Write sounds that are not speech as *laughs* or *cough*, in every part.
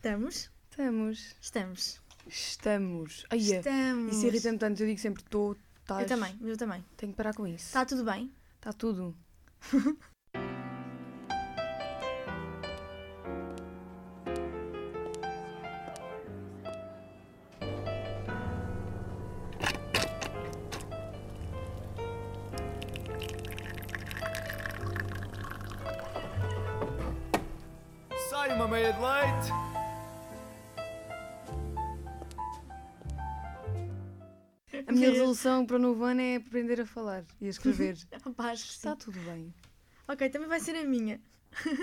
Estamos? Estamos. Estamos. Estamos. Ai, é. Estamos. Isso irrita-me tanto. Eu digo sempre estou, estás. Eu também, eu também. Tenho que parar com isso. Está tudo bem? Está tudo. *laughs* resolução para o novo ano é aprender a falar e a escrever. *laughs* Rapaz, sim. Está tudo bem. Ok, também vai ser a minha.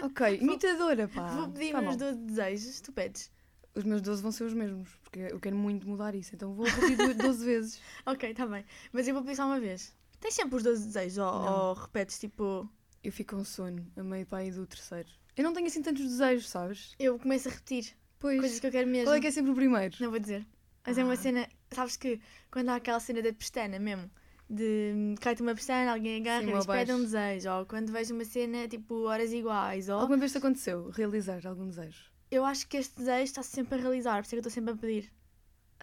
Ok, *laughs* imitadora, pá. Vou pedir Tá meus mal. 12 desejos, tu pedes. Os meus 12 vão ser os mesmos, porque eu quero muito mudar isso. Então vou repetir du- *laughs* 12 vezes. Ok, está bem. Mas eu vou pedir só uma vez. Tens sempre os 12 desejos ou, ou repetes tipo. Eu fico com sono a meio aí do terceiro. Eu não tenho assim tantos desejos, sabes? Eu começo a repetir Pois. coisas que eu quero mesmo. Qual é que é sempre o primeiro? Não vou dizer. Mas é uma Ah. cena. Sabes que quando há aquela cena da pestana mesmo, de hum, cai-te uma pestana, alguém agarra Sim, e pede um desejo. Ou quando vejo uma cena tipo horas iguais. Ou Alguma vez te aconteceu realizar algum desejo? eu acho que este desejo está sempre a realizar, por isso é que eu estou sempre a pedir.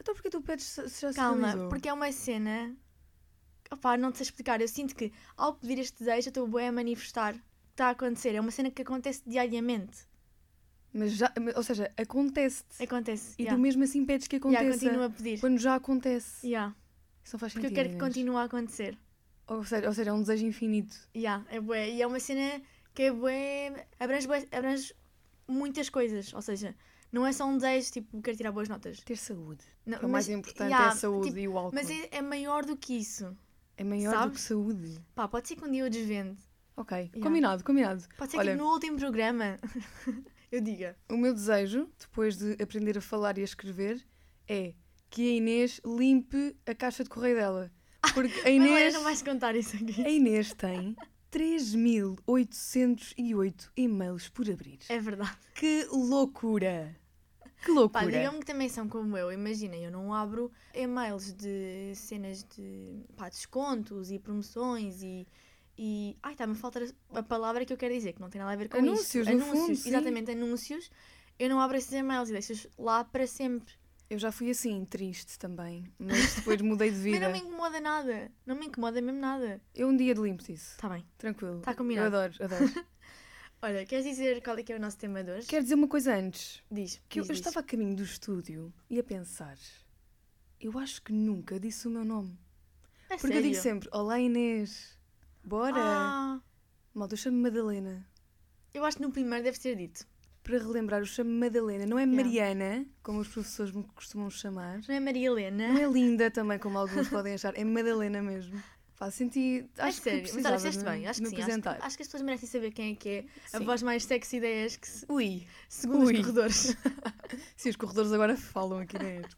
Então porque tu pedes se se já se Calma, realizou? porque é uma cena. Opá, não te sei explicar. Eu sinto que ao pedir este desejo eu estou bem a manifestar o que está a acontecer. É uma cena que acontece diariamente. Mas já, ou seja, acontece-te. Acontece. E yeah. tu mesmo assim pedes que aconteça. Yeah, continuo a pedir. Quando já acontece. Yeah. Isso não faz Porque sentido. eu quero que continue a acontecer. Ou seja, ou seja, é um desejo infinito. Yeah, é bué. E é uma cena que é bué. Abrange, bué- abrange muitas coisas. Ou seja, não é só um desejo tipo, quero tirar boas notas. Ter saúde. Não, o mas- mais importante yeah, é a saúde tipo, e o álcool. Mas é, é maior do que isso. É maior do sabes? que saúde. Pá, pode ser que um dia eu desvende. Ok, Yeah. combinado, combinado. Pode ser Olha- que no último programa *laughs* eu diga. O meu desejo, depois de aprender a falar e a escrever, é que a Inês limpe a caixa de correio dela. Porque a *laughs* Mas Inês, não vais contar isso aqui. a Inês tem 3.808 e-mails por abrir. É verdade. Que loucura! Que Pá, loucura! digam-me que também são como eu. Imaginem, eu não abro e-mails de cenas de pá, descontos e promoções e. e... Ai, está-me a faltar a palavra que eu quero dizer, que não tem nada a ver com Anúncios, isso. no fundo, sim. exatamente, anúncios. Eu não abro esses e-mails e deixo-os lá para sempre. Eu já fui assim, triste também. Mas depois mudei de *laughs* Mas vida. não me incomoda nada. Não me incomoda mesmo nada. Eu um dia limpo isso. Está bem. Tranquilo. Tá combinado. Eu adoro, adoro. *laughs* Olha, queres dizer qual é que é o nosso tema de hoje? Quero dizer uma coisa antes. Diz. Que eu, diz, eu diz. estava a caminho do estúdio e a pensar. Eu acho que nunca disse o meu nome. É Porque eu digo sério? sempre, olá Inês, bora. Ah, Malta, eu chamo-me Madalena. eu acho que no primeiro deve ser dito. Para relembrar, eu chamo-me Madalena. Não é Yeah. Mariana, como os professores me costumam chamar. Não é Maria Helena? Não é linda também, como alguns podem achar. É Madalena mesmo. Pá, senti. É Acho sério, que mas olha, bem, acho que sim. Acho, que- acho que as pessoas merecem saber quem é que é a Sim. voz mais sexy da ESC, Ui. segundo Ui. os corredores. *laughs* Sim, os corredores agora falam aqui dentro.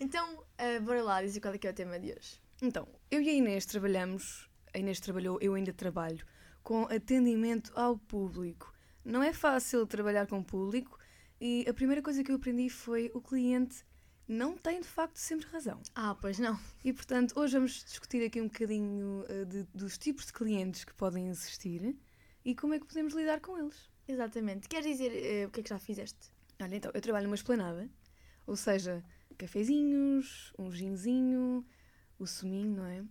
então, ah, bora lá dizer qual é que é o tema de hoje. Então, eu e a Inês trabalhamos, a Inês trabalhou, eu ainda trabalho, com atendimento ao público. Não é fácil trabalhar com o público e a primeira coisa que eu aprendi foi o cliente não tem de facto sempre razão. Ah, pois não. E portanto, hoje vamos discutir aqui um bocadinho eh, de- dos tipos de clientes que podem existir e como é que podemos lidar com eles. Exatamente. Queres dizer eh, o que é que já fizeste? Olha, então, eu trabalho numa esplanada, ou seja, cafezinhos, um ginzinho, o suminho, não é?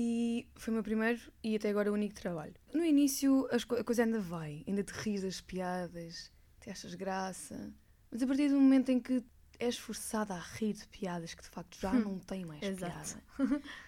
E foi o meu primeiro e até agora o único trabalho. No início as co- a coisa ainda vai, ainda te ris das piadas, te achas graça, mas a partir do momento em que és forçada a rir de piadas que de facto já não têm mais piada,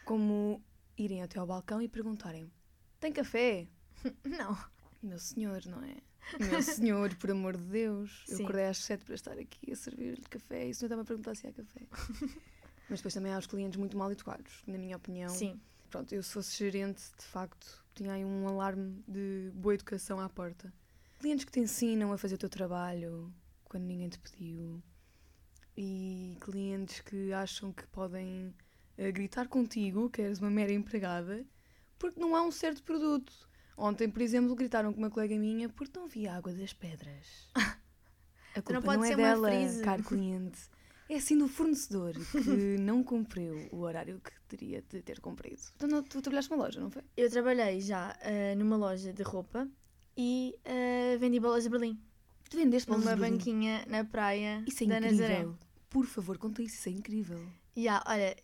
como irem até ao balcão e perguntarem: tem café? *laughs* Não. Meu senhor, não é? Meu senhor, por amor de Deus. Eu Sim. acordei às sete para estar aqui a servir-lhe café e o senhor está-me a perguntar se há café. *laughs* Mas depois também há os clientes muito mal educados, na minha opinião. Sim. Pronto, eu se fosse gerente, de facto, tinha aí um alarme de boa educação à porta. Clientes que te ensinam a fazer o teu trabalho quando ninguém te pediu. E clientes que acham que podem eh, gritar contigo, que és uma mera empregada, porque não há um certo produto. Ontem, por exemplo, gritaram com uma colega minha porque não havia água das pedras. *laughs* A culpa não não, pode é ser uma dela, caro cliente. É assim do fornecedor que *laughs* não cumpriu o horário que teria de ter cumprido. Tu, não, tu trabalhaste numa loja, não foi? Eu trabalhei já ah, numa loja de roupa e ah, vendi bolas de Berlim. Tu vendeste bolas numa de Berlim? banquinha na praia Isso é da incrível. Nazaré. Por favor, conta isso, isso é incrível. Yeah, olha,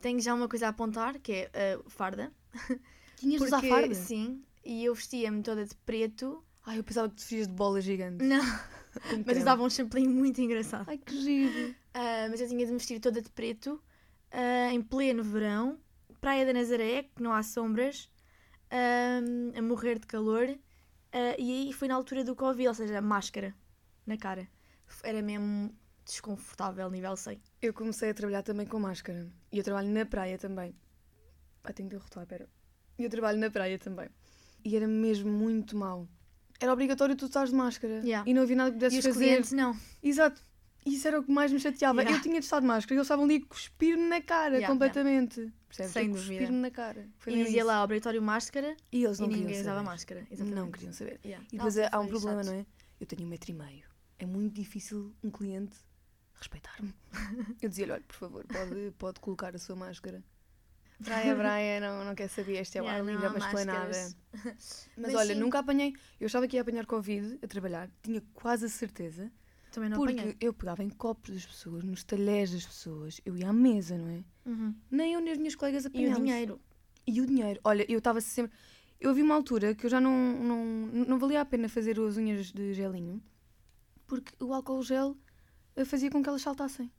tenho já uma coisa a apontar, que é a farda. *laughs* Tinhas de usar Porque- farda? Sim, e eu vestia-me toda de preto. Ai, eu pensava que tu vestias de bola gigante. Não, *laughs* mas creme. usava um chapelinho muito engraçado. Ai, que giro. Ah, mas eu tinha de me vestir toda de preto, ah, em pleno verão, Praia da Nazaré, que não há sombras, ah, a morrer de calor, e aí foi na altura do Covid, ou seja, máscara na cara. Era mesmo desconfortável, nível 100. Eu comecei a trabalhar também com máscara. E eu trabalho na praia também. Ah, tenho de rotular, pera. E eu trabalho na praia também. E era mesmo muito mau. Era obrigatório tu usares de máscara. Yeah. E não havia nada que E pudesses os fazer. clientes não. Exato. Isso era o que mais me chateava. Yeah. Eu tinha de estar de máscara e eles estavam ali a cuspir-me na cara Yeah, completamente. Percebes? Sem dúvida. cuspir-me na cara. Foi E dizia lá, obrigatório máscara, E eles e não ninguém queriam usava saber. máscara. Exatamente. Não queriam saber. Yeah. E depois Nossa, há um problema, chato. não é? Eu tenho um metro e meio. É muito difícil um cliente respeitar-me. *laughs* Eu dizia-lhe, olha, por favor, pode, pode colocar a sua máscara. Praia, praia, não, não quer saber, este é o Yeah, ar livre, é uma esplanada. *laughs* Mas, Mas olha, sim. nunca apanhei. Eu achava que ia apanhar Covid a trabalhar, tinha quase a certeza. Também não porque apanhei. eu pegava em copos das pessoas, nos talheres das pessoas, eu ia à mesa, não é? Uhum. Nem eu nem as minhas colegas E apanhámos. o dinheiro. E o dinheiro. Olha, eu estava sempre. Eu havia uma altura que eu já não, não, não valia a pena fazer as unhas de gelinho porque o álcool gel fazia com que elas saltassem.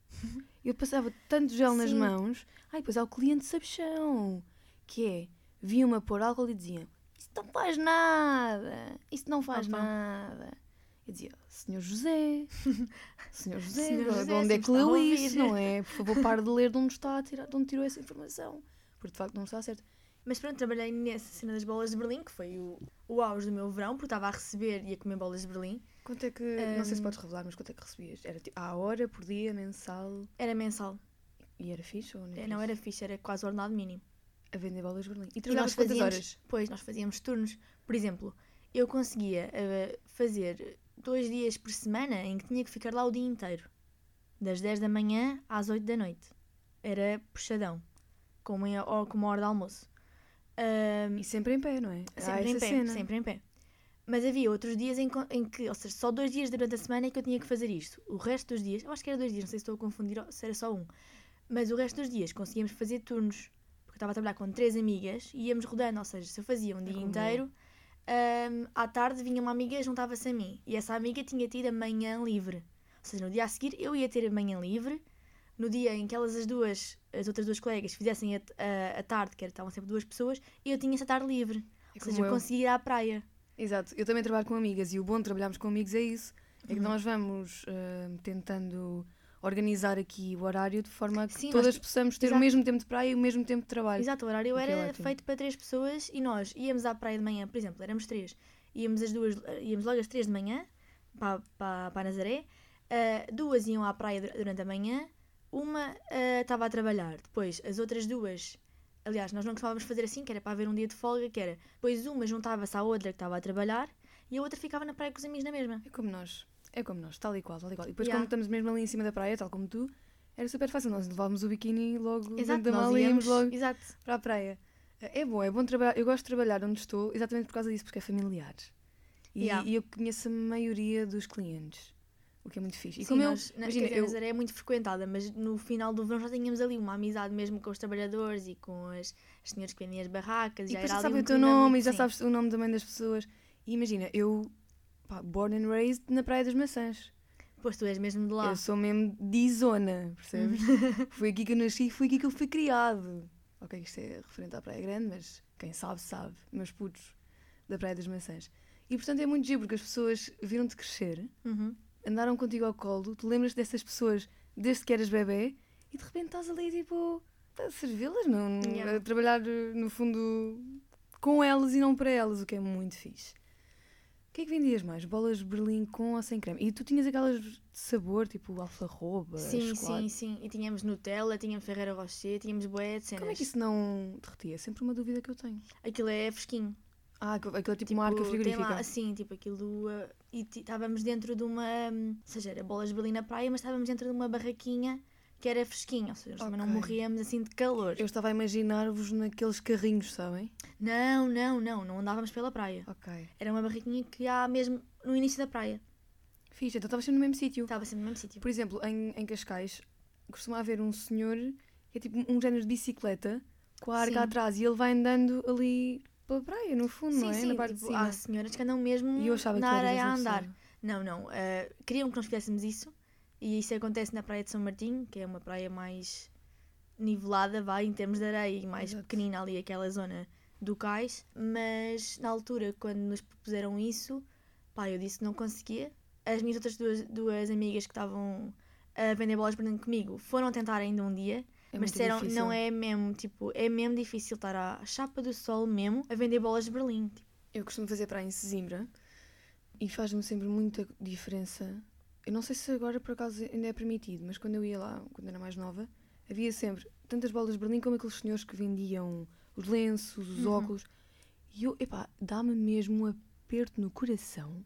Eu passava tanto gel nas Sim. mãos. Ai, depois há o cliente sabichão que é, viam-me a pôr álcool e diziam: Isso não faz nada, isso não faz Opa. nada. Eu dizia: Senhor José, *laughs* Senhor José, Senhor de José, onde se é que leu ouvir." isso, não é? Por favor, pare de ler de onde está a tirar, de onde tirou essa informação. Porque de facto não está certo. Mas pronto, trabalhei nessa cena das bolas de Berlim, que foi o, o auge do meu verão, porque estava a receber e a comer bolas de Berlim. Quanto é que. Não sei se Hum. podes revelar, mas quanto é que recebias? Era tipo à hora, por dia, mensal? Era mensal. E era fixe ou não? Eh, Não era fixe, era quase ordenado mínimo. A vender bolas de Berlim. E trabalhavas nós quantas fazíamos, horas? Pois, nós fazíamos turnos. Por exemplo, eu conseguia eh, fazer dois dias por semana em que tinha que ficar lá o dia inteiro. Das 10 da manhã às 8 da noite. Era puxadão. Com uma, com uma hora de almoço. Ahm, E sempre em pé, não é? Sempre em essa pé, cena. sempre em pé. Mas havia outros dias em, em que, ou seja, só dois dias durante a semana é que eu tinha que fazer isto. O resto dos dias, eu acho que era dois dias, não sei se estou a confundir ou se era só um. Mas o resto dos dias conseguíamos fazer turnos. Porque eu estava a trabalhar com três amigas e íamos rodando, ou seja, se eu fazia um dia como inteiro, ahm, à tarde vinha uma amiga e juntava-se a mim. E essa amiga tinha tido a manhã livre. Ou seja, no dia a seguir eu ia ter a manhã livre. No dia em que elas, as duas, as outras duas colegas, fizessem a, a, a tarde, que era, estavam sempre duas pessoas, eu tinha essa tarde livre. É Ou seja, eu eu. conseguia ir à praia. Exato. Eu também trabalho com amigas e o bom de trabalharmos com amigos é isso. É que Uhum. nós vamos ah, tentando organizar aqui o horário de forma a que Sim, nós- todas possamos ter Exato. o mesmo tempo de praia e o mesmo tempo de trabalho. Exato, o horário O é era ótimo. feito para três pessoas e nós íamos à praia de manhã, por exemplo, éramos três. Íamos, as duas, íamos logo às três de manhã para, para, para Nazaré, ah, duas iam à praia dur- durante a manhã, uma ah, estava a trabalhar. Depois, as outras duas, aliás, nós não costumávamos fazer assim, que era para haver um dia de folga, que era, depois uma juntava-se à outra que estava a trabalhar e a outra ficava na praia com os amigos na mesma. É como nós. É como nós, tal e qual, tal e qual. E depois, Yeah. quando estamos mesmo ali em cima da praia, tal como tu, era super fácil. Nós levávamos o biquíni logo Exato, da mala e íamos, logo exato. para a praia. É bom, é bom trabalhar. Eu gosto de trabalhar onde estou exatamente por causa disso, porque é familiar. E, Yeah. e eu conheço a maioria dos clientes, o que é muito fixe. E Sim, como eu, nós, na, imagina, dizer, eu- Nazaré é muito frequentada, mas no final do verão já tínhamos ali uma amizade mesmo com os trabalhadores e com as, as senhoras que vendem as barracas. E já já sabem o teu nome e já sabes o nome também das pessoas. E imagina, eu, pá, born and raised na Praia das Maçãs. Pois tu és mesmo de lá. Eu sou mesmo de zona, percebes? *laughs* foi aqui que eu nasci, foi aqui que eu fui criado. Ok, isto é referente à Praia Grande, mas quem sabe, sabe. Meus putos da Praia das Maçãs. E portanto é muito giro, porque as pessoas viram-te crescer, Uhum. Andaram contigo ao colo, tu lembras dessas pessoas desde que eras bebê e de repente estás ali tipo a servi-las, não? Yeah. a trabalhar no fundo com elas e não para elas, o que é muito fixe. O que é que vendias mais? Bolas de Berlim com ou sem creme? E tu tinhas aquelas de sabor, tipo alfarroba, Sim, chocolate. sim, sim. E tínhamos Nutella, tínhamos Ferreira Rocher, tínhamos de cenas. Como é que isso não derretia? É sempre uma dúvida que eu tenho. Aquilo é fresquinho. Ah, aquilo é tipo, uma arca tem frigorífica. lá, assim, tipo aquilo. uh, e estávamos dentro de uma. hum, ou seja, era bolas de Berlim na praia, mas estávamos dentro de uma barraquinha que era fresquinha. Ou seja, nós também não morríamos assim de calor. Eu estava a imaginar-vos naqueles carrinhos, sabem? Não, não, não. Não andávamos pela praia. Ok. Era uma barraquinha que há mesmo no início da praia. Fixe, então estavas sempre no mesmo sítio. Estava sempre no mesmo sítio. Por exemplo, em, em Cascais, costuma haver um senhor que é tipo um género de bicicleta com a arca Sim. atrás e ele vai andando ali pela praia, no fundo, não é? Sim, Na sim, parte tipo, há senhoras que andam mesmo na areia a andar. pessoa. Não, não. eh, queriam que nós fizéssemos isso e isso acontece na praia de São Martinho, que é uma praia mais nivelada, vai, em termos de areia e mais Exato. pequenina ali, aquela zona do cais. Mas na altura, quando nos propuseram isso, pá, eu disse que não conseguia. As minhas outras duas, duas amigas que estavam a vender bolas comigo foram tentar ainda um dia. É mas disseram, difícil. não é mesmo, tipo, é mesmo difícil estar à chapa do sol mesmo a vender bolas de Berlim. Tipo, Eu costumo fazer praia em Sesimbra e faz-me sempre muita diferença. Eu não sei se agora por acaso ainda é permitido, mas quando eu ia lá, quando era mais nova, havia sempre tantas bolas de Berlim como aqueles senhores que vendiam os lenços, os Uhum. óculos. E eu, epá, dá-me mesmo um aperto no coração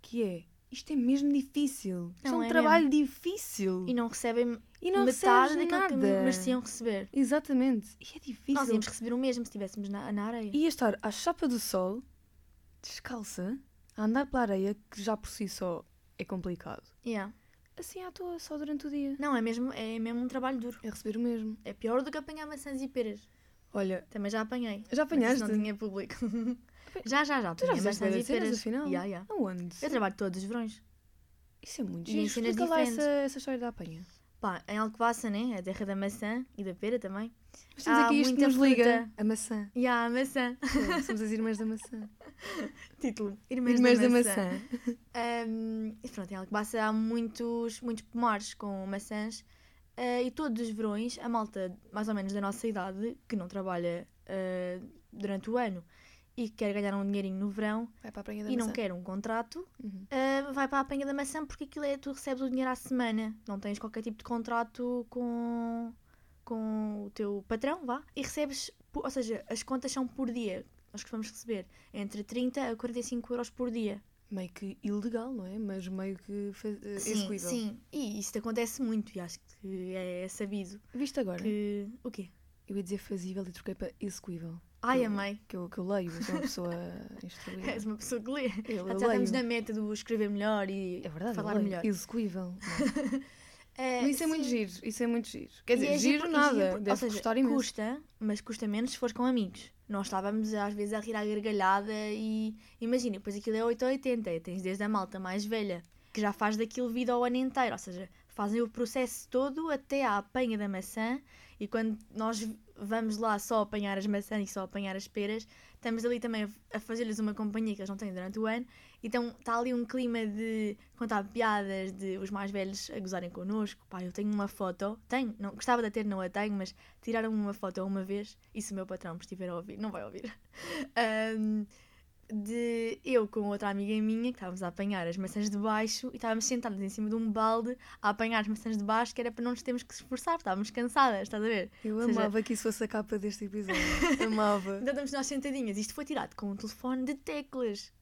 que é, isto é mesmo difícil. Isto é Não, um é trabalho difícil. e não recebem E não metade daquilo que nada. mereciam receber. Exatamente. E é difícil. Nós íamos receber o mesmo se estivéssemos na, na areia. Ia estar à chapa do sol, descalça, a andar pela areia, que já por si só é complicado. Yeah. Assim à toa, só durante o dia. Não, é mesmo, é mesmo um trabalho duro. É receber o mesmo. É pior do que apanhar maçãs e peras. Olha, Também já apanhei. já apanhaste? não tinha público. *laughs* já, já, já. Tu já fizeste maçãs e peras. afinal? Yeah, yeah. Aonde? Eu trabalho todos os verões. Isso é muito E giro. Explica lá essa, essa história da apanha. Pá, em Alcobaça, né? A terra da maçã e da pera também. Mas temos aqui isto que nos liga. fruta. A maçã. E há a maçã. Somos as irmãs da maçã. *laughs* Título. Irmãs, Irmãs da, da maçã. maçã. Um, e pronto, em Alcobaça há muitos, muitos pomares com maçãs eh, e todos os verões a malta mais ou menos da nossa idade, que não trabalha eh, durante o ano e que quer ganhar um dinheirinho no verão e maçã. não quer um contrato, Uhum. eh, vai para a apanha da maçã porque aquilo é, tu recebes o dinheiro à semana, não tens qualquer tipo de contrato com, com o teu patrão, vá, e recebes, ou seja, as contas são por dia, nós costumamos receber entre 30 a 45 euros por dia. Meio que ilegal, não é? Mas meio que faz- eh, Sim, execuível. sim. E isso acontece muito e acho que é sabido Viste agora? que... O quê? Eu ia dizer fazível e troquei para execuível. Ai, Eu- amei. Que eu, que eu leio, eu sou uma pessoa *laughs* instruída. És uma pessoa que lê. Eu, Já eu estamos leio. na meta do escrever melhor e É verdade, falar melhor. Execuível. *laughs* É, Mas isso é muito sim. giro, isso é muito giro. Quer dizer, é giro, e nada, deve ou seja, custar imenso. Custa, mas custa menos se fores com amigos. Nós estávamos às vezes a rir à gargalhada e imagina, depois aquilo é 8 ou 80, tens desde a malta mais velha que já faz daquilo vida ao ano inteiro, ou seja, fazem o processo todo até à apanha da maçã e quando nós vamos lá só apanhar as maçãs e só apanhar as peras, estamos ali também a- fazer-lhes uma companhia que eles não têm durante o ano, então está ali um clima de contar piadas, de os mais velhos a gozarem connosco. Pá, eu tenho uma foto, tenho, não, gostava de ter, não a tenho, mas tiraram uma foto uma vez, e se o meu patrão me estiver a ouvir, não vai ouvir, *laughs* Ahm, de eu com outra amiga minha, que estávamos a apanhar as maçãs de baixo e estávamos sentadas em cima de um balde a apanhar as maçãs de baixo, que era para não nos termos que se esforçar, estávamos cansadas, estás a ver? Eu seja- amava que isso fosse a capa deste episódio. amava. *laughs* Então estamos nós sentadinhas. Isto foi tirado com um telefone de teclas.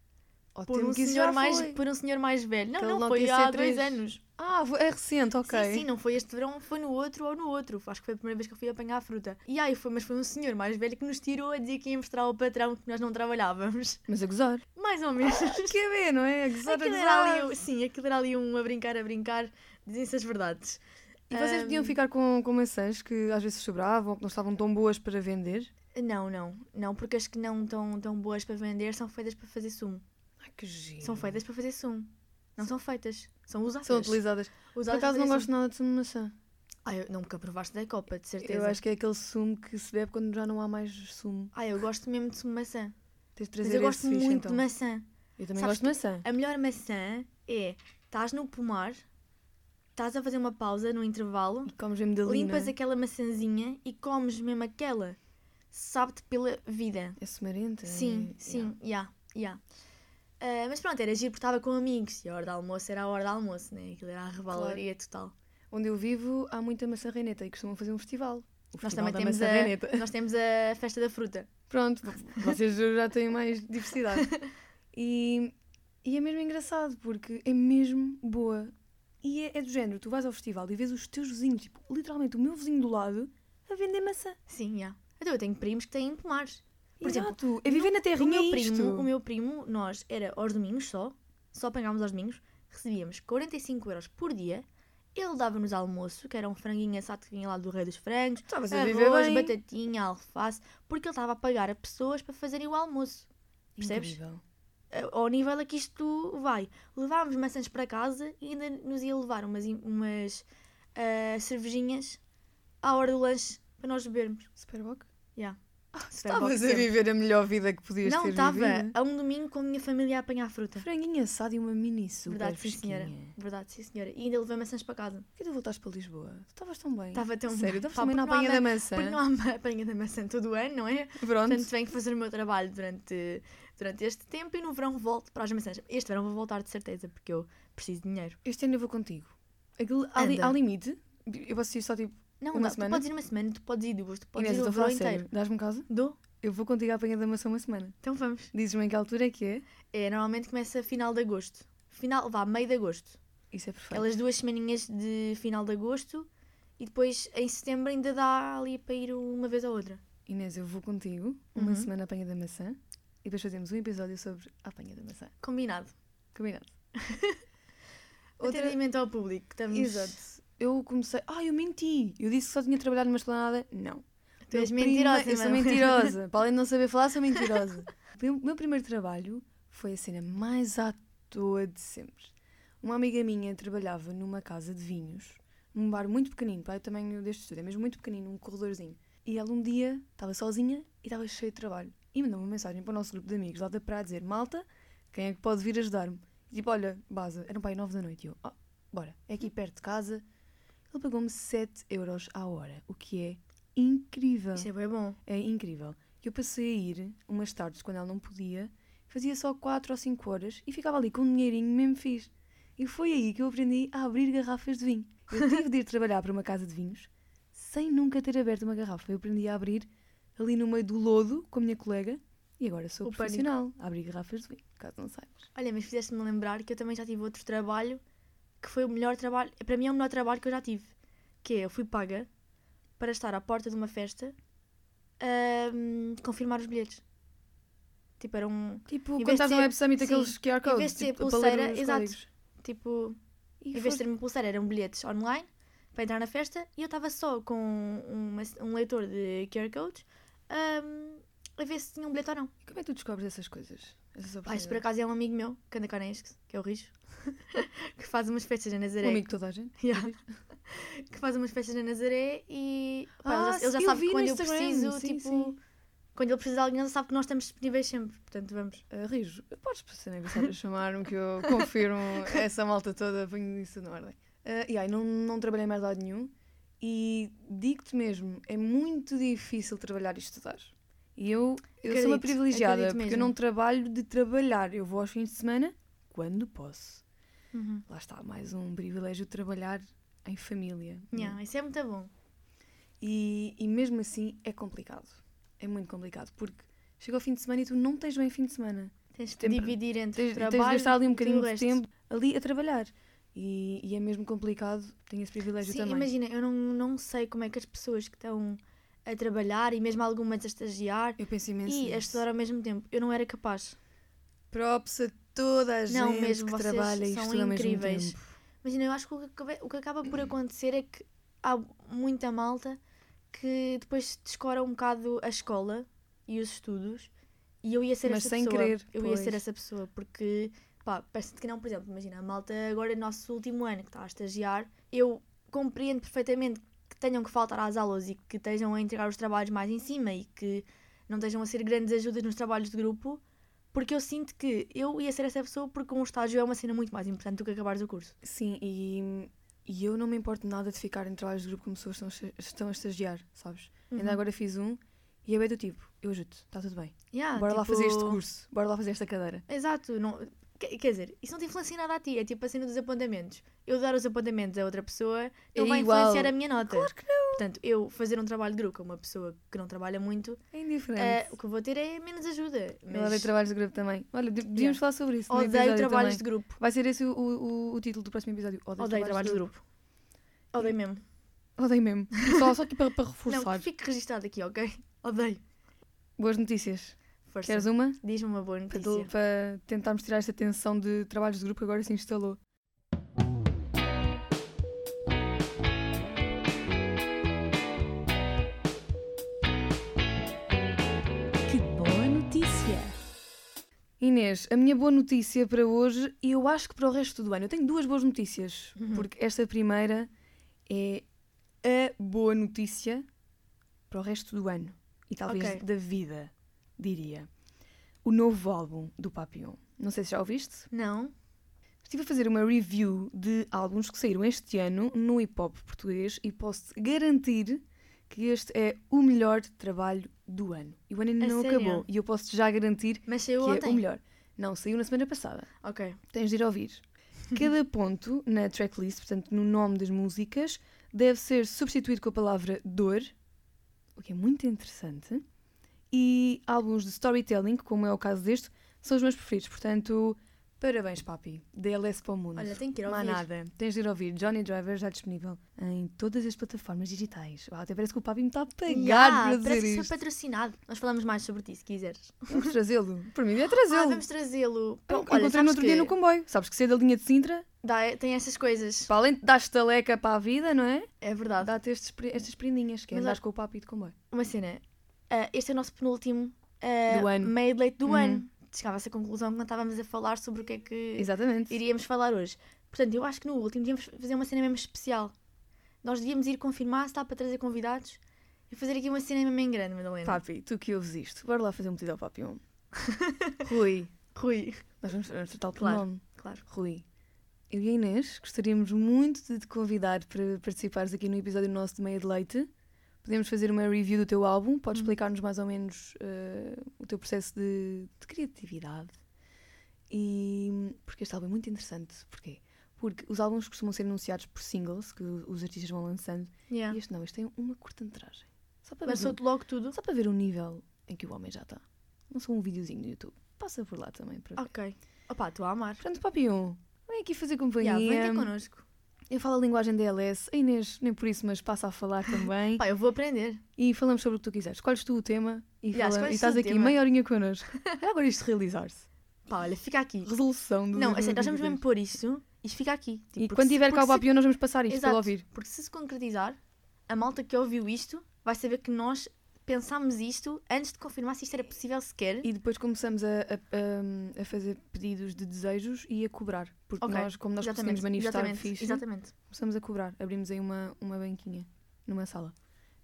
Ao Por um, que senhor mais, foi. por um senhor mais velho. Não, não, foi há C3. dois anos. Ah, é recente, ok. Sim, sim, não foi este verão, foi no outro ou no outro. Acho que foi a primeira vez que eu fui apanhar a fruta. E aí foi, mas foi um senhor mais velho que nos tirou a dizer que ia mostrar ao patrão que nós não trabalhávamos. Mas a gozar. Mais ou menos. *laughs* Quer ver, não é? A gozar, a Aquilo ali, gozar. um- sim, aquilo era ali um a brincar, a brincar, dizem-se as verdades. E vocês Ahm, podiam ficar com, com maçãs que às vezes sobravam ou que não estavam tão boas para vender? Não, não, não, porque as que não estão tão boas para vender são feitas para fazer sumo. Que giro. São feitas para fazer sumo. Não são feitas, são usadas. São utilizadas. Por Usadas acaso para não gosto nada de sumo de maçã. sumo. Ah, eu nunca provaste da copa, de certeza. Eu acho que é aquele sumo que se bebe quando já não há mais sumo. Ah, eu gosto mesmo de sumo de maçã. Tens de Mas trazer eu gosto fixe, muito então. de maçã. Eu também Sabes gosto de maçã. A melhor maçã é, estás no pomar, estás a fazer uma pausa no intervalo, E comes mesmo da lina. limpas aquela maçãzinha e comes mesmo aquela. Sabe-te pela vida. É sumarenta. Sim, é- sim, já, já. Ah, mas pronto, era giro porque estava com amigos e a hora do almoço era a hora do almoço, né? Aquilo era a rebalaria total. Onde eu vivo há muita maçã reineta e costumam fazer um festival. O Nós festival também temos a, nós temos a festa da fruta. Pronto, vocês já têm mais diversidade. *laughs* E, e é mesmo engraçado porque é mesmo boa. E é, é do género, tu vais ao festival e vês os teus vizinhos, tipo, literalmente o meu vizinho do lado, a vender maçã. Sim, já. Então eu tenho primos que têm pomares. Por exemplo, Exato, é viver na o terrinha meu é primo, o meu primo, nós era aos domingos só, só apanhámos aos domingos, recebíamos 45 euros por dia. Ele dava-nos almoço, que era um franguinho assado que vinha lá do Rei dos Frangos, Estavas arroz, batatinha, alface, porque ele estava a pagar a pessoas para fazerem o almoço. Percebes? Incrível. Ao nível a que isto vai. Levámos maçãs para casa e ainda nos ia levar umas, umas ah, cervejinhas à hora do lanche para nós bebermos. Superboc? Yeah. Estavas a viver a melhor vida que podias Não, ter estava vivido. a um domingo com a minha família a apanhar fruta. Franguinho assado e uma mini super Verdade, sim, senhora. Verdade, sim, senhora. E ainda levei maçãs para casa. Por que tu voltaste para Lisboa? Tu estavas tão bem. Estava tão Sério, bem. estavas Pá, também na não apanha da ma- maçã. Porque não há apanha da maçã todo o ano, não é? Pronto. Portanto, venho fazer o meu trabalho durante, durante este tempo e no verão volto para as maçãs. Este verão vou voltar de certeza, porque eu preciso de dinheiro. Este ano eu vou contigo. Aquilo, há, li- há limite? Eu posso ir só tipo. Não, Uma dá, semana? tu podes ir uma semana, tu podes ir duas, tu podes Inês, ir o verão inteiro. Dás-me casa? Dou? Eu vou contigo à apanha da maçã uma semana. Então vamos. Dizes-me em que altura é que é? É, normalmente começa final de agosto. Final, vá, meio de agosto. Isso é perfeito. Aquelas duas semaninhas de final de agosto e depois em setembro ainda dá ali para ir uma vez ou outra. Inês, eu vou contigo uma Uhum. semana à apanha da maçã e depois fazemos um episódio sobre a apanha da maçã. Combinado. Combinado. *laughs* Outra- Atendimento ao público. Estamos... Exato. Eu comecei. Ah, eu menti! Eu disse que só tinha trabalhado numa esplanada. Não. Tu és mentirosa, prime- Eu sou mentirosa. *laughs* Para além de não saber falar, sou mentirosa. O meu primeiro trabalho foi a cena mais à toa de sempre. Uma amiga minha trabalhava numa casa de vinhos, num bar muito pequenino, para o tamanho deste estúdio, é mesmo muito pequenino, um corredorzinho. E ela um dia estava sozinha e estava cheia de trabalho. E mandou uma mensagem para o nosso grupo de amigos lá da praia dizer: Malta, quem é que pode vir ajudar-me? E tipo, olha, Baza, eram para aí nove da noite. E eu, ah, bora, é aqui perto de casa. Ele pagou-me 7 euros à hora, o que é incrível. Isso é bem bom. É incrível. Eu passei a ir umas tardes quando ela não podia, fazia só 4 ou 5 horas e ficava ali com um dinheirinho mesmo fixe. E foi aí que eu aprendi a abrir garrafas de vinho. Eu *laughs* tive de ir trabalhar para uma casa de vinhos sem nunca ter aberto uma garrafa. Eu aprendi a abrir ali no meio do lodo com a minha colega e agora sou O profissional a abrir garrafas de vinho, caso não saibas. Olha, mas fizeste-me lembrar que eu também já tive outro trabalho que foi o melhor trabalho, para mim é o melhor trabalho que eu já tive. Que é, eu fui paga para estar à porta de uma festa a hum, confirmar os bilhetes. Tipo, era um. Tipo, Em quando estás no Web Summit, sim, aqueles QR codes. vez de ser tipo, pulseira, exato. códigos. Tipo, E em vez de ter uma pulseira, eram bilhetes online para entrar na festa e eu estava só com uma- um leitor de QR codes hum, a ver se tinha um bilhete ou não. E como é que tu descobres essas coisas? Essas Ah, isso por acaso é um amigo meu que anda cá na ESC, que é o Rijo, *laughs* que faz umas festas na Nazaré. Um amigo de toda a gente. *laughs* Yeah. que faz umas festas na Nazaré e pá, Ah, ele já, ele já eu sabe que quando eu preciso, sim, tipo, sim. quando ele precisa de alguém, ele sabe que nós estamos disponíveis sempre. Portanto, vamos. Uh, Rijo, podes passar a chamar-me que eu confirmo *laughs* essa malta toda, ponho isso na ordem. Uh, e aí, não, não trabalhei mais lado nenhum e digo-te mesmo, é muito difícil trabalhar e estudar. E eu, eu sou uma privilegiada porque eu mesmo. não trabalho de trabalhar, eu vou aos fins de semana quando posso. Uhum. Lá está, mais um privilégio trabalhar em família. Yeah, isso é muito bom. E, e mesmo assim é complicado. É muito complicado porque chega ao fim de semana e tu não tens bem fim de semana. Tens de Tempo- dividir entre Tens, o tens trabalho de gastar ali um bocadinho o de tempo ali a trabalhar. E, e é mesmo complicado, tenho esse privilégio Sim, também. imagina, eu não, não sei como é que as pessoas que estão a trabalhar e mesmo algumas a estagiar e a nisso. estudar ao mesmo tempo, eu não era capaz. Props a toda a gente Não, mesmo, que trabalha e são incríveis. Imagina, eu acho que o que, acaba, o que acaba por acontecer é que há muita malta que depois descora um bocado a escola e os estudos e eu ia ser Mas essa sem pessoa. querer, eu ia pois. ser essa pessoa porque, pá, parece que não, por exemplo, imagina, a malta agora no nosso último ano que está a estagiar, eu compreendo perfeitamente que tenham que faltar às aulas e que estejam a entregar os trabalhos mais em cima e que não estejam a ser grandes ajudas nos trabalhos de grupo, porque eu sinto que eu ia ser essa pessoa porque um estágio é uma cena muito mais importante do que acabares o curso. Sim, e, e eu não me importo nada de ficar em trabalhos de grupo como pessoas estão, estão a estagiar, sabes? Ainda Uhum. agora fiz um e é bem do tipo, eu ajudo, está tudo bem. Yeah, bora lá tipo- fazer este curso, bora lá fazer esta cadeira. Exato, não, quer, dizer, isso não te influencia nada a ti, é tipo a cena dos apontamentos. Eu dar os apontamentos a outra pessoa não É vai igual. influenciar a minha nota. Claro que não. Portanto, eu fazer um trabalho de grupo com uma pessoa que não trabalha muito, É indiferente. eh, o que eu vou ter é menos ajuda. Eu odeio Mas trabalhos de grupo também. Olha, de- devíamos Yeah. falar sobre isso. odeio trabalhos também. de grupo. Vai ser esse o, o, o título do próximo episódio. Odeio, Odeio trabalhos de grupo. Odeio mesmo. Odeio mesmo. Só, só aqui para, para Não, reforçar. que fique registado aqui, ok? Odeio. Boas notícias. Força. Queres uma? Diz-me uma boa notícia. Para, para tentarmos tirar esta tensão de trabalhos de grupo que agora se instalou. Que boa notícia! Inês, a minha boa notícia para hoje e eu acho que para o resto do ano. Eu tenho duas boas notícias, uhum. porque esta primeira é a boa notícia para o resto do ano e talvez okay. da vida diria. O novo álbum do Papillon. Não sei se já ouviste. Não? Estive a fazer uma review de álbuns que saíram este ano no hip hop português e posso garantir que este é o melhor trabalho do ano. E o ano ainda A não sério? acabou e eu posso já garantir Mas que saiu é ontem. o melhor. Não, saiu na semana passada. Ok. Tens de ir ouvir. *laughs* Cada ponto na tracklist, portanto no nome das músicas, deve ser substituído com a palavra dor, o que é muito interessante. E álbuns de storytelling, como é o caso deste, são os meus preferidos. Portanto, parabéns, papi. DLS para o mundo. Olha, tenho que ir Não ouvir. nada. Tens de ir ouvir. Johnny Driver já disponível em todas as plataformas digitais. Uau, até parece que o papi me está a pagar Yeah, para dizer que isto. foi patrocinado. Nós falamos mais sobre ti, se quiseres. Vamos trazê-lo. *laughs* Para mim é Ah, trazê-lo. vamos trazê-lo. Encontrei no outro que dia no comboio. Sabes que ser da linha de Sintra, dá, tem essas coisas. para além de dar estaleca para a vida, não é? É verdade. Dá-te estas prendinhas, que é andares com o papi de comboio. Uma cena. Ah, este é o nosso penúltimo Do ano. Made Late do Uhum. ano. Chegava-se à conclusão quando estávamos a falar sobre o que é que Exatamente. iríamos falar hoje. Portanto, eu acho que no último devíamos fazer uma cena mesmo especial. Nós devíamos ir confirmar se dá para trazer convidados e fazer aqui uma cena mesmo em grande, Madalena. Papi, tu que ouves isto, bora lá fazer um pedido ao papi. um. *laughs* Rui, Rui. nós vamos, vamos tratar por Claro. nome. Claro. Rui, eu e a Inês gostaríamos muito de te convidar para participares aqui no episódio nosso de Meia de Leite. Podemos fazer uma review do teu álbum, podes Uhum. explicar-nos mais ou menos eh, o teu processo de, de criatividade. E porque este álbum é muito interessante. Porquê? Porque os álbuns costumam ser anunciados por singles que os artistas vão lançando. Yeah. E este não, este tem uma curta-metragem. Só para Lançou-te logo tudo. só para ver o nível em que o homem já está. Não sou um videozinho no YouTube. Passa por lá também para ver. Ok. Opa, estou a amar. Portanto, Papião, vem aqui fazer companhia. Yeah, vem ter connosco. Eu falo a linguagem DLS. A Inês, nem por isso, mas passa a falar também. Pá, eu vou aprender. e falamos sobre o que tu quiseres. Escolhes tu o tema e, Yeah, fala- e estás aqui tema. meia horinha connosco. *laughs* É agora isto realizar-se. Pá, olha, fica aqui. Resolução do Não, a sério, nós vamos 2023. mesmo pôr isso e isto fica aqui. Tipo, E quando se- tiver cá o Papião, nós vamos passar isto para Exato. ouvir. Porque se se concretizar, a malta que ouviu isto vai saber que nós pensámos isto antes de confirmar se isto era possível sequer. E depois começamos a, a- a- a fazer pedidos de desejos e a cobrar. Porque Ok, nós, como nós exatamente, conseguimos manifestar exatamente, fixe, exatamente. começamos a cobrar. Abrimos aí uma, uma banquinha numa sala.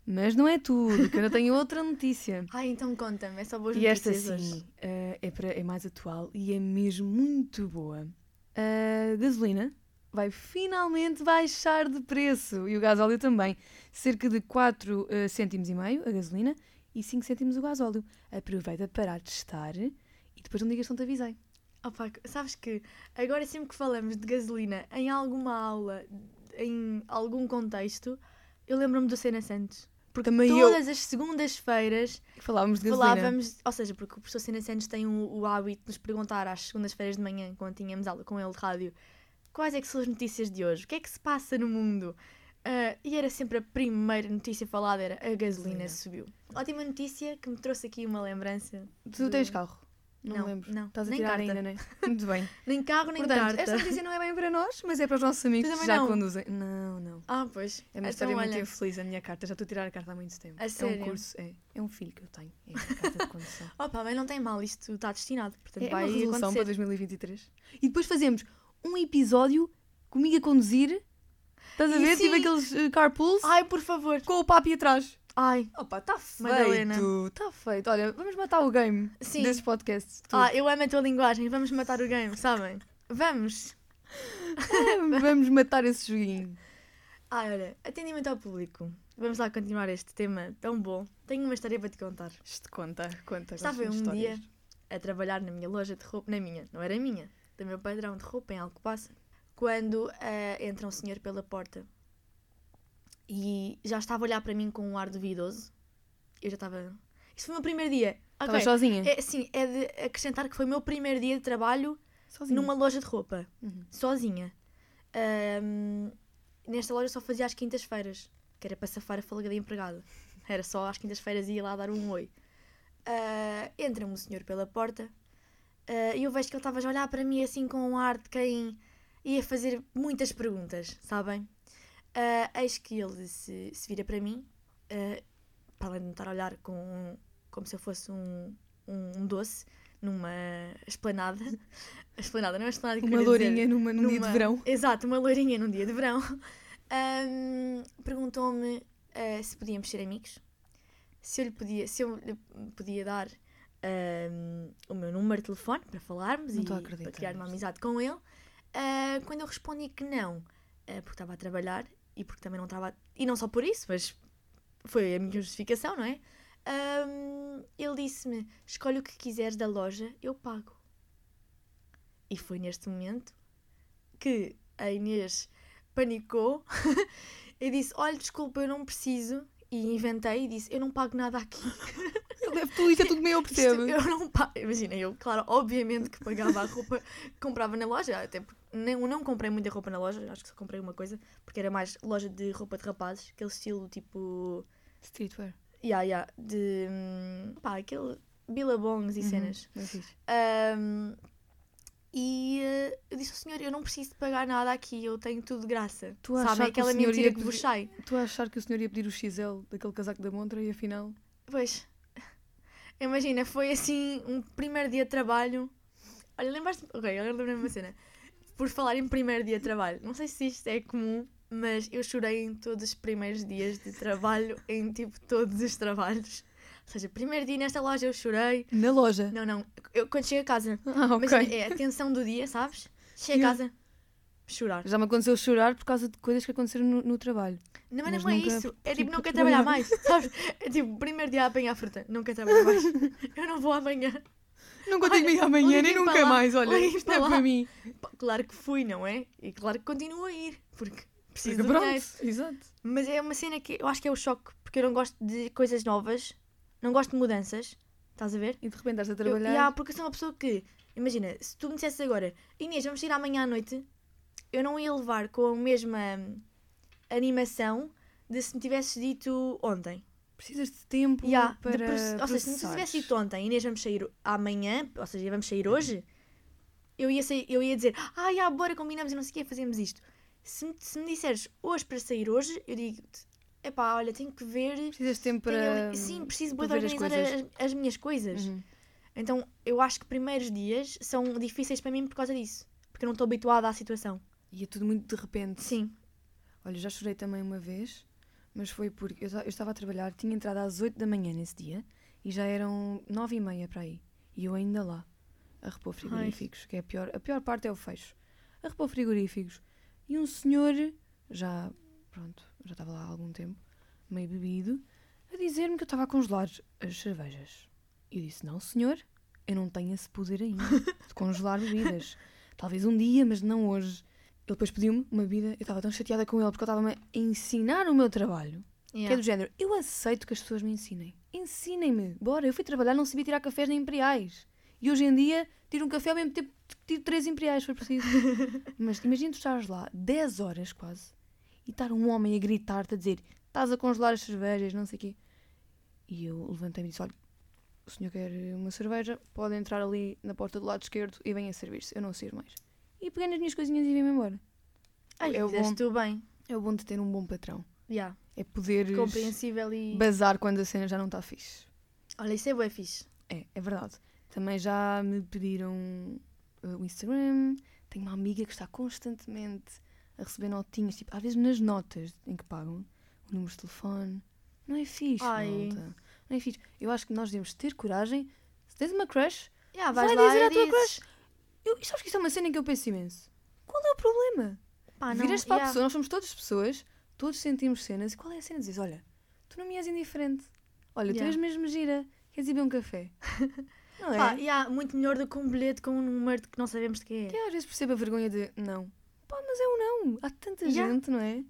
Mas não é tudo, que eu ainda tenho outra notícia. *laughs* Ai, então conta-me, é só boas E esta notícias sim hoje. eh, é, para, é mais atual e é mesmo muito boa. A gasolina vai finalmente baixar de preço e o gasóleo também. Cerca de 4 eh, cêntimos e meio a gasolina e 5 cêntimos o gasóleo. Aproveita para testar e depois não digas que não te avisei. Opa, sabes que agora sempre que falamos de gasolina em alguma aula, em algum contexto, eu lembro-me do Sena Santos. Porque Também eu. todas as segundas-feiras Falávamos de gasolina. falávamos, ou seja, porque o professor Sena Santos tem o, o hábito de nos perguntar às segundas-feiras de manhã, quando tínhamos aula com ele de rádio, quais é que são as notícias de hoje? O que é que se passa no mundo? Ah, e era sempre a primeira notícia falada, era a gasolina Gasolina. subiu. Ótima notícia que me trouxe aqui uma lembrança. Tu de- tens carro? Não, Não, lembro. não. Estás a Nem tirar carta. ainda, não é? *laughs* Muito bem. Nem carro, nem Portanto, carta. esta notícia não é bem para nós, mas é para os nossos amigos que já não? conduzem. Não, não. Ah, pois. É uma Então, história muito olha, infeliz a minha carta. Já estou a tirar a carta há muito tempo. A é sério? um curso, é. É um filho que eu tenho. É a carta de condução. *laughs* Opa, mas não tem mal, isto está destinado. Portanto, é uma vai resolução para acontecer. 2023. E depois fazemos um episódio comigo a conduzir. Estás a ver? sim. Tipo aqueles eh, carpools Ai, por favor. com o papi atrás. Ai, Opa, está feito. Madalena. Está feito. Olha, vamos matar o game Sim. desses podcasts. tudo. ah, eu amo a tua linguagem. Vamos matar o game, sabem? Vamos. *laughs* vamos matar esse joguinho. Ai, olha, atendimento ao público. Vamos lá continuar este tema tão bom. Tenho uma história para te contar. Isto conta, conta. Estava um histórias. dia a trabalhar na minha loja de roupa, na minha, não era minha, do meu padrão de roupa em Alcobaça, quando ah, entra um senhor pela porta e já estava a olhar para mim com um ar duvidoso. Eu já estava. Isso foi o meu primeiro dia. Estavas Ok. sozinha? É, sim, é de acrescentar que foi o meu primeiro dia de trabalho Sozinha. numa loja de roupa, Uhum. sozinha. Ahm, nesta loja só fazia às quintas-feiras, que era para safar a folga de empregada. Era só às quintas-feiras ia lá dar um oi. Ah, Entra-me um senhor pela porta ah, e eu vejo que ele estava a olhar para mim assim com um ar de quem ia fazer muitas perguntas, sabem? Ah, eis que ele se, se vira para mim, ah, para além de me estar a olhar com, como se eu fosse um, um, um doce, numa esplanada. *laughs* Esplanada não é esplanada que Uma lourinha numa, num dia de Numa- verão. Exato, uma loirinha num dia de verão. Ahm, Perguntou-me ah, se podíamos ser amigos, se eu lhe podia, se eu lhe podia dar número de telefone para falarmos Não e para criar uma amizade com ele. Ah, quando eu respondi que não, ah, porque estava a trabalhar e porque também não estava. E não só por isso, mas foi a minha justificação, não é? Ahm, ele disse-me: escolhe o que quiseres da loja, eu pago. E foi neste momento que a Inês panicou *laughs* e disse: Olha, desculpa, eu não preciso. E inventei e disse: Eu não pago nada aqui. *laughs* Tudo, isto é tudo meio, eu Isto eu não pago. Imagina, eu, claro, obviamente que pagava a roupa que comprava na loja. Até porque não, não comprei muita roupa na loja, acho que só comprei uma coisa, porque era mais loja de roupa de rapazes, aquele estilo tipo. Streetwear. Yeah, yeah, de. hum, pá, aquele Billabongs e Uhum, cenas. é e eh, eu disse ao senhor: Eu não preciso de pagar nada aqui, eu tenho tudo de graça. Tu o aquela mentira que vos sai? Tu a achar que o senhor ia pedir o XL daquele casaco da Montra e afinal. Pois. Imagina, foi assim um primeiro dia de trabalho. Olha, lembraste Ok, agora lembrei-me uma cena. Por falar em primeiro dia de trabalho, não sei se isto é comum, mas eu chorei em todos os primeiros dias de trabalho, em tipo todos os trabalhos. Ou seja, primeiro dia nesta loja eu chorei. Na loja. Não, não, eu quando chego a casa. Ah, ok. Imagina, é a tensão do dia, sabes? Chego a casa, chorar. Já me aconteceu chorar por causa de coisas que aconteceram no, no trabalho. Não, mas Mas não é nunca isso. É tipo, para não quero trabalhar. trabalhar mais, *laughs* sabes? É tipo, primeiro dia a apanhar fruta, não quero trabalhar mais. *laughs* Eu não vou amanhã. Contigo Olha, ir amanhã, nem nunca lá, mais. Olha, isto para é lá. para mim. Claro que fui, não é? E claro que continuo a ir, porque preciso Porque pronto, dinheiro. exato. Mas é uma cena que eu acho que é o choque, porque eu não gosto de coisas novas, não gosto de mudanças, estás a ver? E de repente estás a Eu, trabalhar. yeah, porque eu sou uma pessoa que, imagina, se tu me dissesses agora, Inês, vamos ir amanhã à noite, eu não ia levar com a mesma animação de se me tivesses dito ontem. Precisas de tempo Yeah, de para proce- ou seja, se me tivesse dito ontem, Inês, vamos sair amanhã, ou seja, vamos sair hoje, eu ia, sair, eu ia dizer, ah, já, bora, combinamos e não sei o quê, fazemos isto. Se, me- se me disseres hoje para sair hoje, eu digo-te, epá, olha, tenho que ver. Precisas de tempo para. ali- sim, preciso para de as organizar coisas. as, as minhas coisas. Uhum. Então eu acho que primeiros dias são difíceis para mim por causa disso. Porque eu não estou habituada à situação. E é tudo muito de repente. Sim. Olha, já chorei também uma vez, mas foi porque eu, eu estava a trabalhar, tinha entrado às 8 da manhã nesse dia e já eram 9 e meia para aí. E eu ainda lá, a repor frigoríficos, que é a pior, a pior parte é o fecho. A repor frigoríficos. E um senhor, já, pronto, já estava lá há algum tempo, meio bebido, a dizer-me que eu estava a congelar as cervejas. E eu disse, não senhor, eu não tenho esse poder ainda de congelar bebidas. *laughs* Talvez um dia, mas não hoje. Ele depois pediu-me uma bebida, eu estava tão chateada com ele porque ele estava-me a ensinar o meu trabalho. Que é Yeah. do género, eu aceito que as pessoas me ensinem. Ensinem-me. Bora, eu fui trabalhar, não sabia tirar cafés nem imperiais. E hoje em dia, tiro um café ao mesmo tempo que tiro três imperiais, for preciso. *laughs* Mas imagina tu estares lá 10 horas quase e estar um homem a gritar-te a dizer estás a congelar as cervejas, não sei o quê. E eu levantei-me e disse, olha, o senhor quer uma cerveja, pode entrar ali na porta do lado esquerdo e venha servir-se. Eu não sei mais. E peguei nas minhas coisinhas e vim-me embora. Ai, é bom. tu bem. É o bom de ter um bom patrão. Yeah. É poder Compreensível e. bazar quando a cena já não está fixe. Olha, isso é bué fixe. É, é verdade. Também já me pediram uh, o Instagram. Tenho uma amiga que está constantemente a receber notinhas, tipo, às vezes nas notas em que pagam, o número de telefone. Não é fixe, Ai. malta. Não é fixe. Eu acho que nós devemos ter coragem. Se tens uma crush, Yeah, vai vais lá dizer à tua crush. Eu, sabes que isto é uma cena em que eu penso imenso. Qual é o problema? Pá, não, Viras para a yeah. pessoa, nós somos todas pessoas, todos sentimos cenas, e qual é a cena? Dizes, olha, tu não me és indiferente. Olha, tu Yeah. és mesmo gira. Queres ir beber um café? *laughs* Não é? Pá, yeah, muito melhor do que um bilhete com um número que não sabemos de quem é. Eu às vezes percebo a vergonha de não. Pá, mas é um não. Há tanta Yeah. gente, não é?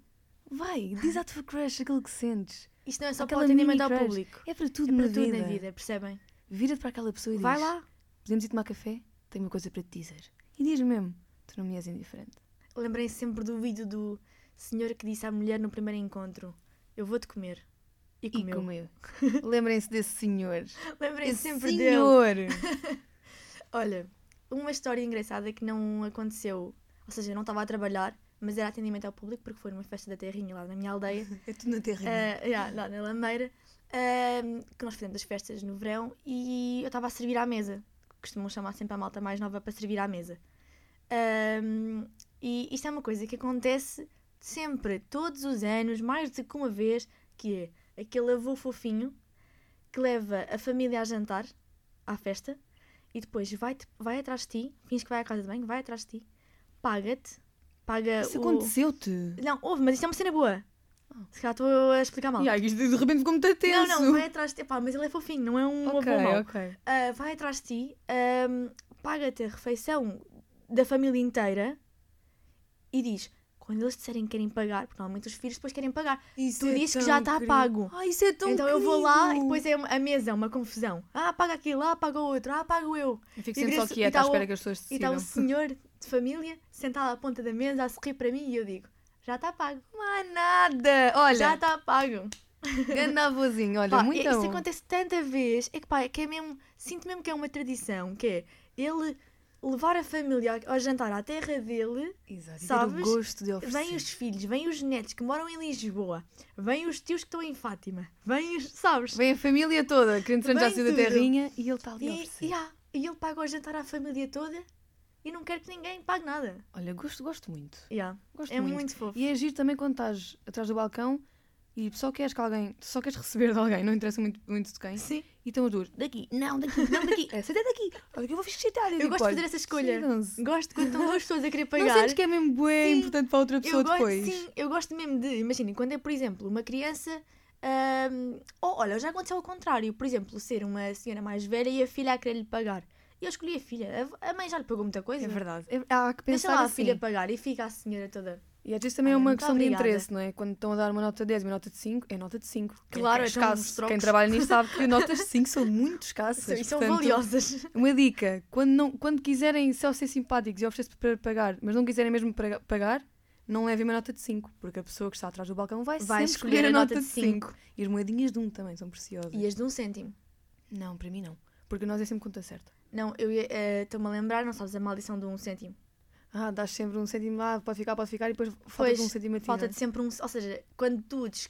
Vai, diz à tua crush aquilo que sentes. Isto não é só Aquela para o atendimento ao público. É para tudo, É para na, tudo vida. na vida, percebem? Vira-te para aquela pessoa e Vai diz: lá. Podemos ir tomar café? Tenho uma coisa para te dizer. E diz mesmo: Tu não me és indiferente. Lembrei sempre do vídeo do senhor que disse à mulher no primeiro encontro: Eu vou-te comer. E E comeu. comeu. *laughs* Lembrem-se desse senhor. Lembrei Esse sempre dele. senhor. *laughs* Olha, uma história engraçada que não aconteceu. Ou seja, eu não estava a trabalhar, mas era atendimento ao público porque foi numa festa da terrinha lá na minha aldeia. *laughs* É tudo na terra. Ah, yeah, lá na Lameira, ah, que nós fizemos as festas no verão e eu estava a servir à mesa. Costumam chamar sempre a malta mais nova para servir à mesa. Ahm, e isto é uma coisa que acontece sempre, todos os anos, mais do que uma vez, que é aquele avô fofinho que leva a família a jantar à festa e depois vai, vai atrás de ti, fins que vai à casa de banho, vai atrás de ti, paga-te, paga Isso o... aconteceu-te. Não, houve, mas isto é uma cena boa. Se calhar estou a explicar mal. E aí, isto de repente ficou muito tenso. Não, não, vai atrás de ti. Pá, mas ele é fofinho, não é um Ok, avô mau. ok. Ah, vai atrás de ti, ahm, paga-te a refeição da família inteira e diz: quando eles disserem que querem pagar, porque normalmente os filhos depois querem pagar, Isso tu é dizes que já está querido. pago. Ai, isso é tão então eu vou lá e querido. depois é a mesa, é uma confusão. Ah, paga aquilo, ah, paga o outro, ah, pago eu. Eu fico E sempre só e quieta tá à espera que as pessoas E está decidam. o senhor de família sentado à ponta da mesa a sorrir para mim e eu digo: já está pago. Mais nada! Olha, Já está pago. grande *laughs* avôzinho, olha, Pá, muito é- isso acontece tanta vez. É que pá, é que é mesmo. Sinto mesmo que é uma tradição, que é ele levar a família ao jantar à terra dele, Exato, sabes? o gosto de oferecer. vêm os filhos, vêm os netos que moram em Lisboa, vêm os tios que estão em Fátima, vêm os. Sabes? Vem a família toda, querendo já Vem sair da terrinha e ele está ali a E, oferecer. e, há- e ele paga o jantar à família toda e não quer que ninguém pague nada. Olha, gosto, gosto muito. Yeah, Gosto É muito. muito fofo. E é agir também quando estás atrás do balcão e só queres que alguém, só queres receber de alguém, não interessa muito, muito de quem. Sim. E estão as duas, daqui, não, daqui, não, daqui, *laughs* essa é daqui. Eu vou fiscitar. Eu gosto de fazer essa escolha. Gosto quando estão duas pessoas a querer *laughs* Não pagar. sentes que é mesmo bué Sim. importante para outra pessoa eu gosto, depois? Sim, eu gosto mesmo de. Imaginem, quando é, por exemplo, uma criança. ahm, ou olha, já aconteceu ao contrário. Por exemplo, ser uma senhora mais velha e a filha a querer lhe pagar. E eu escolhi a filha. A, a mãe já lhe pagou muita coisa. É verdade. É- há que Deixa pensar lá a assim. filha pagar e fica a senhora toda. E às vezes também é uma questão obrigada. de interesse, não é? Quando estão a dar uma nota de 10 e uma nota de 5, é nota de 5. Claro, é, então escasso. Quem trabalha nisto sabe que notas de 5 são muito escassas. São, e são portanto, valiosas. Uma dica: quando, não, quando quiserem só ser simpáticos e oferecer para pagar, mas não quiserem mesmo pagar, não levem uma nota de 5, porque a pessoa que está atrás do balcão vai, Vai sempre escolher a nota de 5. E as moedinhas de um também são preciosas. E as de um cêntimo. Não, para mim não. Porque nós é sempre conta certa. Não, eu eh, estou-me a lembrar, não sabes a maldição de um cêntimo. Ah, dás sempre um cêntimo lá, pode ficar, pode ficar, e depois falta Pois, um cêntimo a ti. Falta não é? de sempre um. Ou seja, quando tu des,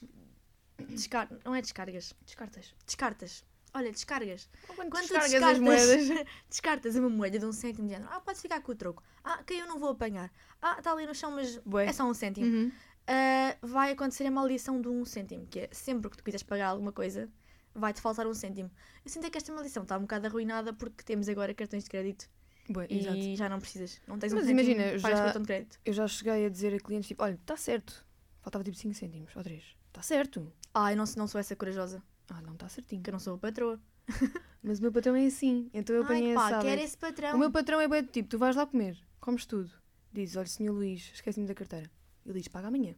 descar, não é descargas, Descartas. descartas. Olha, descargas. Quando, Quando descargas as moedas. *laughs* descartas uma moeda de um cêntimo de género. Ah, podes ficar com o troco. Ah, que eu não vou apanhar. Ah, está ali no chão, mas Bué. é só um cêntimo. Uhum. Ah, vai acontecer a maldição de um cêntimo, que é sempre que tu quiseres pagar alguma coisa, vai-te faltar um cêntimo. Eu sinto é que esta maldição está um bocado arruinada porque temos agora cartões de crédito Bué, e exato. já não precisas. Não tens Mas um cêntimo, imagina, já- cartão de crédito. Eu já cheguei a dizer a clientes tipo, olha, está certo. Faltava tipo 5 cêntimos, ou 3. Está certo. Ah, eu não, não sou essa corajosa, Ah, não, está certinho. que eu não sou a patroa. *laughs* Mas o meu patrão é assim, então eu apanhei Ai, pá, quer esse patrão. O meu patrão é bem do tipo, tu vais lá comer, comes tudo. Dizes, olha, senhor Luís, esqueci-me da carteira. Ele diz, paga amanhã.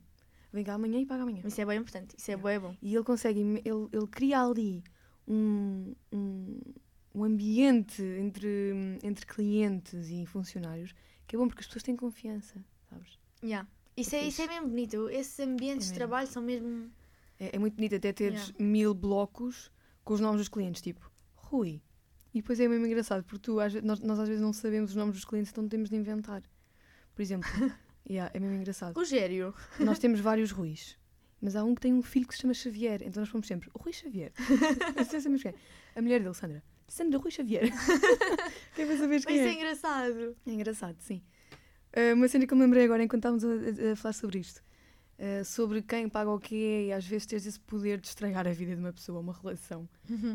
Vem cá amanhã e paga amanhã. Isso é bem importante, isso é bem bom. E ele consegue, ele, ele cria ali um, um, um ambiente entre, entre clientes e funcionários que é bom porque as pessoas têm confiança, sabes? Yeah. Isso, É é, isso é mesmo bonito. Esses ambientes É de trabalho são mesmo. É, é muito bonito até teres Yeah. mil blocos com os nomes dos clientes, tipo Rui. E depois é mesmo engraçado, porque tu, às nós, nós às vezes não sabemos os nomes dos clientes, então temos de inventar. Por exemplo, *laughs* yeah, é mesmo engraçado. Rogério. Nós temos *laughs* vários Ruis, mas há um que tem um filho que se chama Xavier, então nós fomos sempre o Rui Xavier. *laughs* Quem é. A mulher dele, Sandra. Sandra Rui Xavier. *laughs* Quer ver saber Mas quem isso é é? engraçado. É engraçado, sim. Uh, uma cena que eu me lembrei agora enquanto estávamos a, a- a falar sobre isto. Uh, sobre quem paga o quê e às vezes teres esse poder de estragar a vida de uma pessoa, uma relação.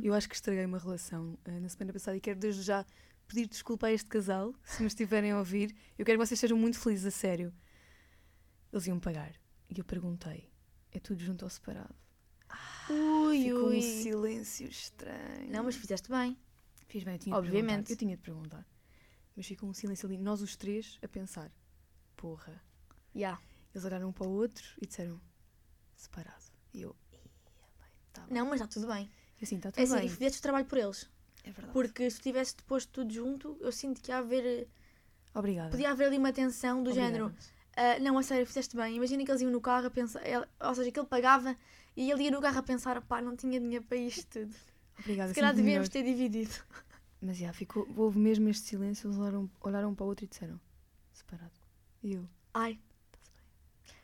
Eu acho que estraguei uma relação uh, na semana passada e quero desde já pedir desculpa a este casal, se me estiverem a ouvir. Eu quero que vocês sejam muito felizes, a sério. Eles iam pagar. E eu perguntei: é tudo junto ou separado? Ui, Ficou ui. um silêncio estranho. Não, mas fizeste bem. Fiz bem, eu tinha Obviamente. Eu tinha de perguntar. Mas ficou um silêncio ali, nós os três a pensar: porra. Yeah. Eles olharam um para o outro e disseram: separado. E eu: tá. Não, mas está tudo bem. Assim, está É tudo assim, bem. e fizeste o trabalho por eles. É verdade. Porque se tivesse posto tudo junto, eu sinto que ia haver. Obrigada. Podia haver ali uma tensão do Obrigada. género. "Ah, não, a sério, fizeste bem. Imagina que eles iam no carro a pensar. ele- ou seja, que ele pagava e ele ia no carro a pensar: pá, não tinha dinheiro para isto tudo. Obrigada. Se calhar devíamos ter dividido. Mas já, ficou, houve mesmo este silêncio, eles olharam, olharam um para o outro e disseram: separado. E eu: Ai,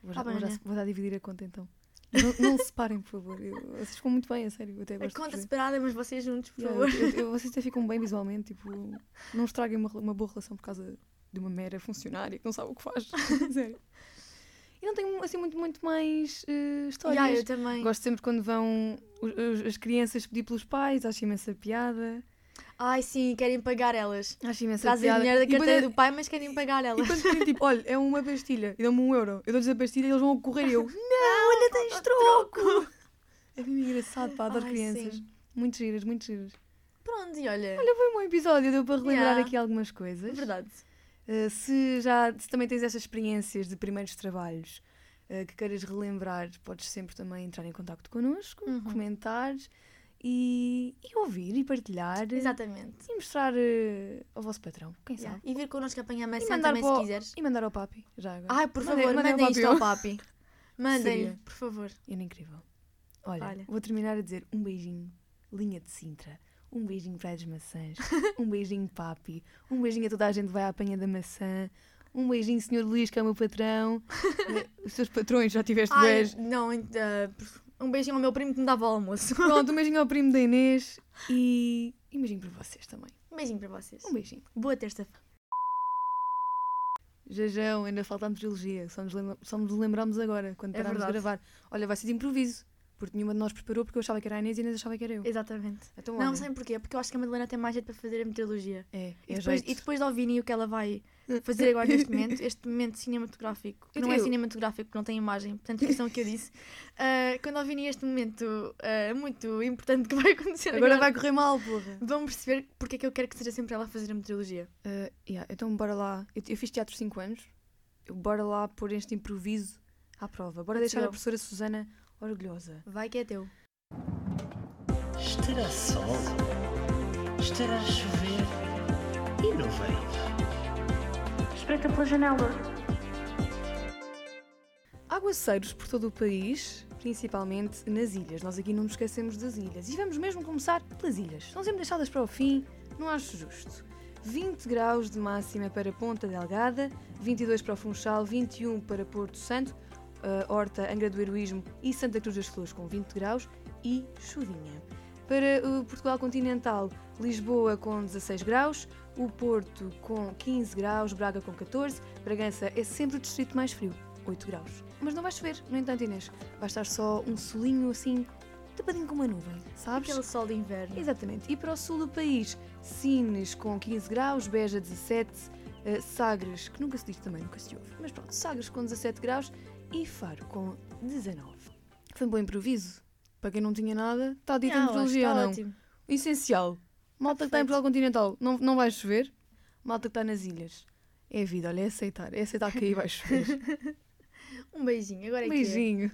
vou Tá já, bem, vou, já, né? vou já dividir a conta então. Não, não se separem, por favor. Eu, vocês ficam muito bem, a sério. Eu até gosto conta separada, mas vocês juntos, por Yeah, favor. eu- eu- vocês até ficam bem visualmente, tipo, não estraguem uma, uma boa relação por causa de uma mera funcionária que não sabe o que faz. *laughs* Sério. E não tenho assim muito, muito mais eh, histórias. Yeah, eu também. Gosto sempre quando vão os- os- as crianças pedir pelos pais, acho imensa piada. Ai, sim, querem pagar elas. Acho imensa Trazem piada. dinheiro da E carteira é- do pai, mas querem pagar E elas. quando pedem tipo, *laughs* olha, é uma pastilha e dão-me um euro, eu dou-lhes a pastilha e eles vão correr e eu, *laughs* não, ainda tens troco! É mesmo engraçado, pá, adoro Ai, crianças. sim. Muito giras, muito giras. Pronto, e olha, Olha, foi um bom episódio, deu para relembrar Yeah. aqui algumas coisas. verdade. Uh, se já se também tens estas experiências de primeiros trabalhos uh, que queiras relembrar, podes sempre também entrar em contato connosco, Uhum. comentar e, e ouvir e partilhar Exatamente. e mostrar uh, ao vosso patrão, quem Yeah. sabe. E vir connosco apanhar maçã também, para se quiseres. E mandar ao papi, já agora. Ai, por Mandem- favor, mandem ao mandem isto ao papi. *laughs* Seria. por favor. Era incrível. Olha, Olha. vou terminar a dizer um beijinho, linha de Sintra. Um beijinho para as maçãs. *laughs* um beijinho, papi. Um beijinho a toda a gente que vai à apanha da maçã. Um beijinho, senhor Luís, que é o meu patrão. *laughs* Eh, Os seus patrões, já tiveste Ai, beijo. não, eh, um beijinho ao meu primo que me dava o almoço. *laughs* Pronto, um beijinho ao primo da Inês. E, e um beijinho para vocês também. Um beijinho para vocês. Um beijinho. Boa terça-feira. Jajão, ainda falta a trilogia. Só nos, lembra- só nos lembramos agora, quando É parámos de gravar. Olha, vai ser de improviso. Porque nenhuma de nós preparou, porque eu achava que era a Inês e a Inês achava que era eu. Exatamente. Então, Não, olha, sabem porquê? Porque eu acho que a Madalena tem mais jeito para fazer a meteorologia. É, E é depois, jeito. e depois de ouvirem o que ela vai fazer agora neste momento, este momento cinematográfico, que não é cinematográfico, que não tem imagem, portanto, esqueçam o que eu disse. Ah, quando ouvirem este momento ah, muito importante que vai acontecer agora, Agora vai correr mal, porra. vão perceber porque é que eu quero que seja sempre ela a fazer a meteorologia. Uh, yeah, então bora lá. Eu, eu fiz teatro 5 anos. Eu, bora lá pôr este improviso à prova. Bora deixar a professora Susana orgulhosa. Vai que é teu. Estará sol? Estará a chover? E não veio? Espreita pela janela. Aguaceiros por todo o país, principalmente nas ilhas. Nós aqui não nos esquecemos das ilhas. E vamos mesmo começar pelas ilhas. São sempre deixadas para o fim, não acho justo. 20 graus de máxima para Ponta Delgada, 22 para o Funchal, 21 para Porto Santo, uh, Horta, Angra do Heroísmo e Santa Cruz das Flores com 20 graus e chuvinha. Para o Portugal continental, Lisboa com 16 graus, o Porto com 15 graus, Braga com 14, Bragança é sempre o distrito mais frio, 8 graus. Mas não vai chover, no entanto, Inês, vai estar só um solinho assim, tapadinho com uma nuvem, sabes? Aquele sol de inverno. Exatamente. E para o sul do país, Sines com 15 graus, Beja 17, eh, Sagres, que nunca se diz também, nunca se ouve, mas pronto, Sagres com 17 graus e Faro com 19. Foi um bom improviso. Para quem não tinha nada, está dito em meteorologia ou não? ótimo. O essencial. Malta que está em. Portugal continental, não, não vai chover. Malta que está nas ilhas. É a vida, olha, é aceitar. É aceitar que aí vai chover. *laughs* Um beijinho. Agora é Um que é.